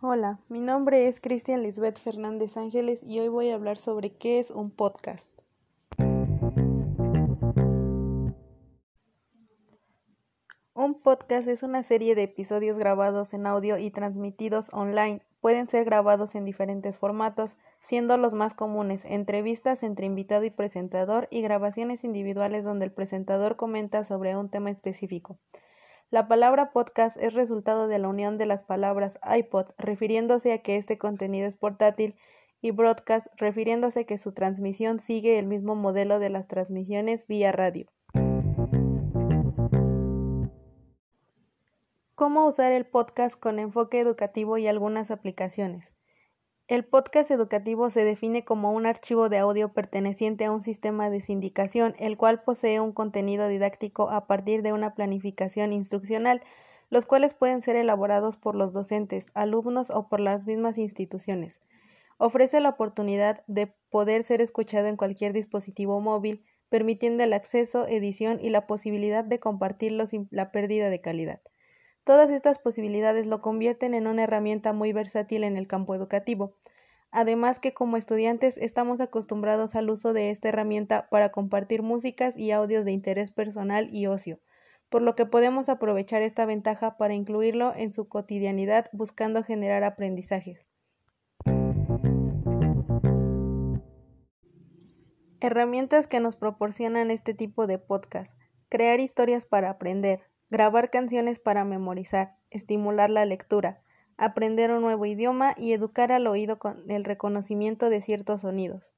Hola, mi nombre es Cristian Lisbeth Fernández Ángeles y hoy voy a hablar sobre qué es un podcast. Un podcast es una serie de episodios grabados en audio y transmitidos online. Pueden ser grabados en diferentes formatos, siendo los más comunes entrevistas entre invitado y presentador y grabaciones individuales donde el presentador comenta sobre un tema específico. La palabra podcast es resultado de la unión de las palabras iPod, refiriéndose a que este contenido es portátil, y broadcast, refiriéndose a que su transmisión sigue el mismo modelo de las transmisiones vía radio. ¿Cómo usar el podcast con enfoque educativo y algunas aplicaciones? El podcast educativo se define como un archivo de audio perteneciente a un sistema de sindicación, el cual posee un contenido didáctico a partir de una planificación instruccional, los cuales pueden ser elaborados por los docentes, alumnos o por las mismas instituciones. Ofrece la oportunidad de poder ser escuchado en cualquier dispositivo móvil, permitiendo el acceso, edición y la posibilidad de compartirlo sin la pérdida de calidad. Todas estas posibilidades lo convierten en una herramienta muy versátil en el campo educativo. Además que como estudiantes estamos acostumbrados al uso de esta herramienta para compartir músicas y audios de interés personal y ocio, por lo que podemos aprovechar esta ventaja para incluirlo en su cotidianidad buscando generar aprendizajes. Herramientas que nos proporcionan este tipo de podcast. Crear historias para aprender, grabar canciones para memorizar, estimular la lectura, aprender un nuevo idioma y educar al oído con el reconocimiento de ciertos sonidos.